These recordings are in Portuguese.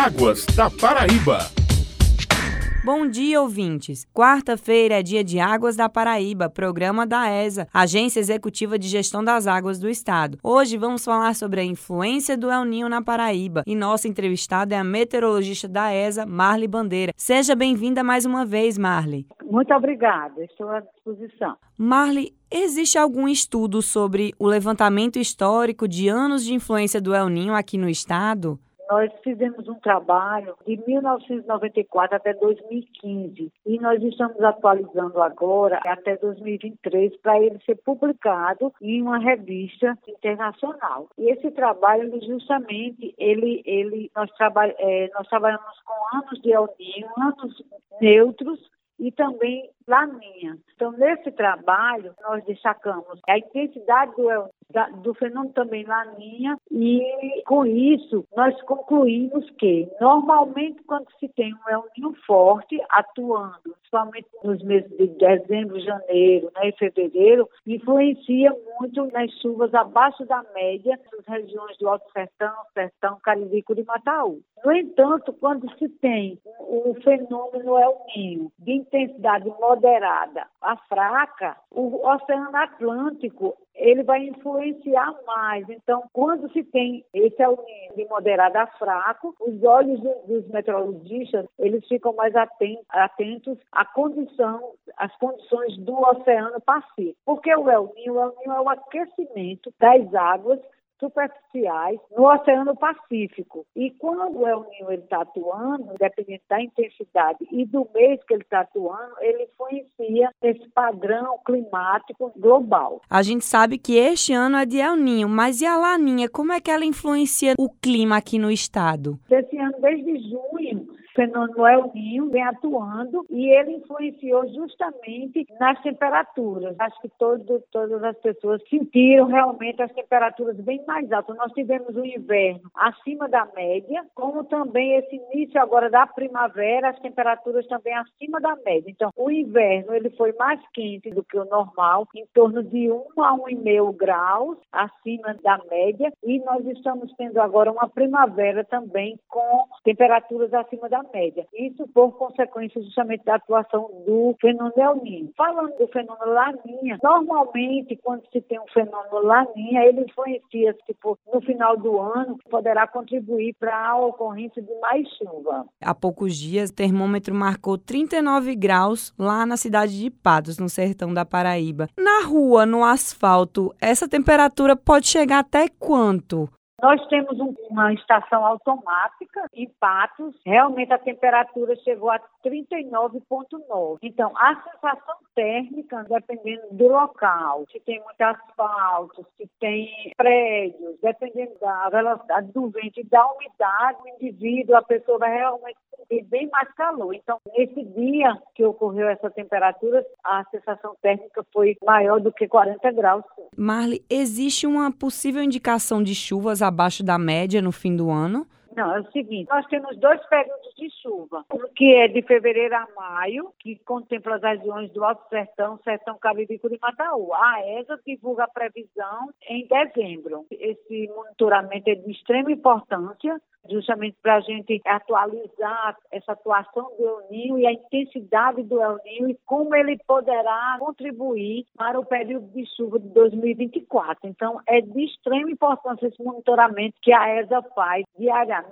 Águas da Paraíba. Bom dia, ouvintes. Quarta-feira é dia de Águas da Paraíba, programa da ESA, Agência Executiva de Gestão das Águas do Estado. Hoje vamos falar sobre a influência do El Ninho na Paraíba e nossa entrevistada é a meteorologista da ESA, Marli Bandeira. Seja bem-vinda mais uma vez, Marli. Muito obrigada, estou à disposição. Marli, existe algum estudo sobre o levantamento histórico de anos de influência do El Ninho aqui no estado? Nós fizemos um trabalho de 1994 até 2015 e nós estamos atualizando agora até 2023 para ele ser publicado em uma revista internacional. E esse trabalho, justamente, ele, ele, nós, é, nós trabalhamos com anos de El anos neutros e também laninha. Então, nesse trabalho, nós destacamos a intensidade do, do fenômeno também laninha e, com isso, nós concluímos que, normalmente, quando se tem um El Ninho forte atuando, principalmente nos meses de dezembro, janeiro né, e fevereiro, influencia muito nas chuvas abaixo da média nas regiões do Alto Sertão, Sertão, Cariri, e Mataú. No entanto, quando se tem o fenômeno El Ninho de intensidade moderada a fraca, o Oceano Atlântico ele vai influenciar mais. Então, quando se tem esse Ninho de moderado a fraco, os olhos dos meteorologistas eles ficam mais atentos à condição, às condições do Oceano Pacífico. Porque o El Ninho, o El Ninho é o aquecimento das águas superficiais no Oceano Pacífico. E quando o El Ninho está atuando, dependendo da intensidade e do mês que ele está atuando, ele influencia esse padrão climático global. A gente sabe que este ano é de El Ninho, mas e a Laninha? Como é que ela influencia o clima aqui no estado? Esse ano, desde junho, fenômeno El Ninho vem atuando e ele influenciou justamente nas temperaturas. Acho que todo, todas as pessoas sentiram realmente as temperaturas bem mais altas. Nós tivemos um inverno acima da média, como também esse início agora da primavera, as temperaturas também acima da média. Então, o inverno ele foi mais quente do que o normal, em torno de 1 a 1,5 graus acima da média, e nós estamos tendo agora uma primavera também com temperaturas acima da média. Isso por consequência justamente da atuação do fenômeno El. Falando do fenômeno Laninha, normalmente quando se tem um fenômeno Laninha, ele influencia, tipo, no final do ano, poderá contribuir para a ocorrência de mais chuva. Há poucos dias, o termômetro marcou 39 graus lá na cidade de Patos, no sertão da Paraíba. Na rua, no asfalto, essa temperatura pode chegar até quanto? Nós temos um, uma estação automática em Patos. Realmente a temperatura chegou a 39,9. Então, a sensação térmica, dependendo do local, se tem muito asfalto, se tem prédios, dependendo da velocidade do vento e da umidade, o indivíduo, a pessoa vai realmente sentir bem mais calor. Então, nesse dia que ocorreu essa temperatura, a sensação térmica foi maior do que 40 graus. Marli, existe uma possível indicação de chuvas abaixo da média no fim do ano? Não, é o seguinte, nós temos dois períodos de chuva, que é de fevereiro a maio, que contempla as regiões do Alto Sertão, Sertão Caririco e Mataú. A ESA divulga a previsão em dezembro. Esse monitoramento é de extrema importância, justamente para a gente atualizar essa atuação do El Ninho e a intensidade do El Ninho e como ele poderá contribuir para o período de chuva de 2024. Então, é de extrema importância esse monitoramento que a ESA faz diariamente,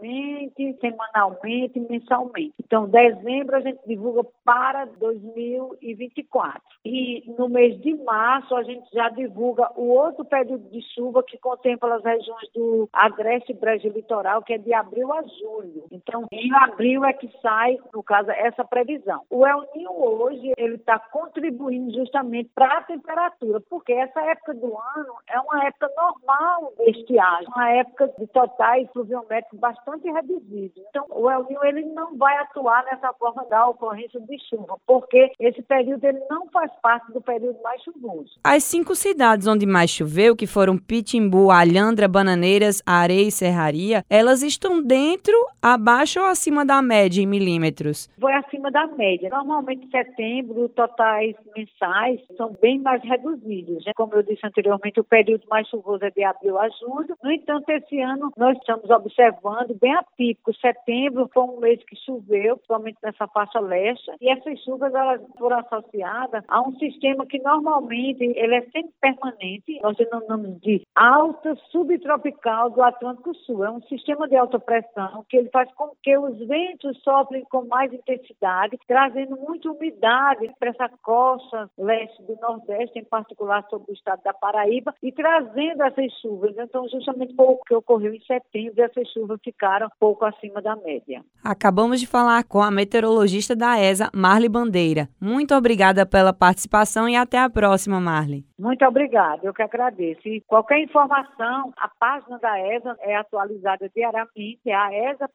semanalmente, mensalmente. Então, dezembro a gente divulga para 2024. E no mês de março a gente já divulga o outro período de chuva que contempla as regiões do Agreste Brejo Litoral, que é de abril a julho. Então, em abril é que sai, no caso, essa previsão. O El Ninho hoje, ele está contribuindo justamente para a temperatura, porque essa época do ano é uma época normal de estiagem, uma época de totais pluviométricos bastante reduzidos. Então, o El Ninho, ele não vai atuar nessa forma da ocorrência de chuva, porque esse período ele não faz parte do período mais chuvoso. As cinco cidades onde mais choveu, que foram Pitimbu, Alhandra, Bananeiras, Areia e Serraria, elas estão dentro, abaixo ou acima da média em milímetros? Foi acima da média. Normalmente, em setembro, totais mensais são bem mais reduzidos. Né? Como eu disse anteriormente, o período mais chuvoso é de abril a julho. No entanto, esse ano nós estamos observando bem atípico. Setembro foi um mês que choveu, principalmente nessa faixa leste, e essas chuvas elas foram associadas a um sistema que normalmente ele é sempre permanente. Nós denominamos de alta subtropical do Atlântico Sul. É um sistema de alta pressão que ele faz com que os ventos soprem com mais intensidade, trazendo muita umidade para essa costa leste do Nordeste, em particular sobre o estado da Paraíba, e trazendo essas chuvas. Então, justamente o que ocorreu em setembro, essas chuvas ficaram pouco acima da média. Acabamos de falar com a meteorologista da ESA, Marli Bandeira. Muito obrigada pela participação e até a próxima, Marli. Muito obrigada, eu que agradeço. E qualquer informação, a página da ESA é atualizada diariamente, é aesa.pb.gov.br.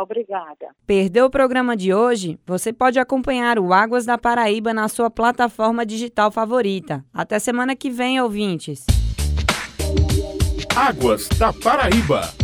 Obrigada. Perdeu o programa de hoje? Você pode acompanhar o Águas da Paraíba na sua plataforma digital favorita. Até semana que vem, ouvintes. Águas da Paraíba.